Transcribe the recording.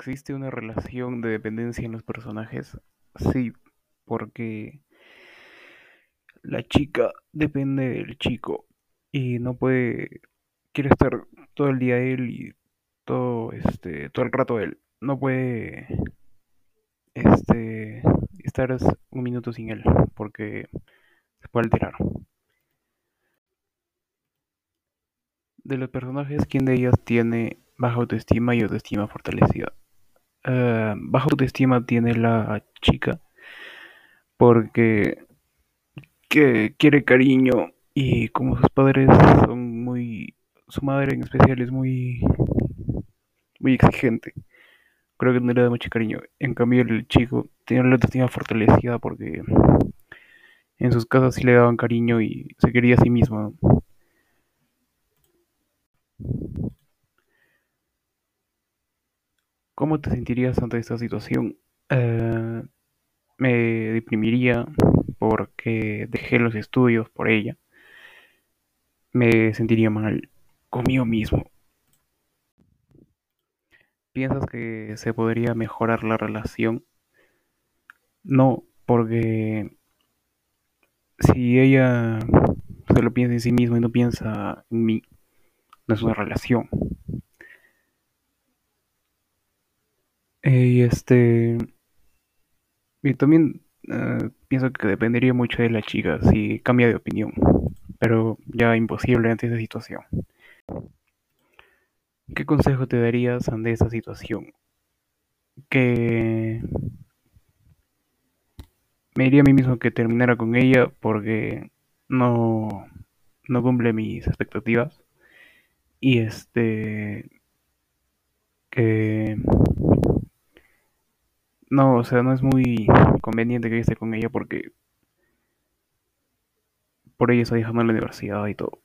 ¿Existe una relación de dependencia en los personajes? Sí, porque la chica depende del chico y no puede, quiere estar todo el día él y todo este, todo el rato él. No puede este estar un minuto sin él porque se puede alterar. De los personajes, ¿quién de ellas tiene baja autoestima y autoestima fortalecida? Eh, baja autoestima tiene la chica porque que quiere cariño y como sus padres son muy su madre en especial es muy muy exigente creo que no le da mucho cariño. En cambio el chico tiene la autoestima fortalecida porque en sus casas sí le daban cariño y se quería a sí mismo ¿Cómo te sentirías ante esta situación? Eh, me deprimiría porque dejé los estudios por ella. Me sentiría mal conmigo mismo. ¿Piensas que se podría mejorar la relación? No, porque si ella solo piensa en sí misma y no piensa en mí, no es una relación. Y este, y también eh, pienso que dependería mucho de la chica si cambia de opinión, pero ya imposible ante esa situación. ¿Qué consejo te darías ante esa situación? Que me diría a mí mismo que terminara con ella porque no, no cumple mis expectativas y este que no, o sea, no es muy conveniente que esté con ella porque por ella está dejando la universidad y todo.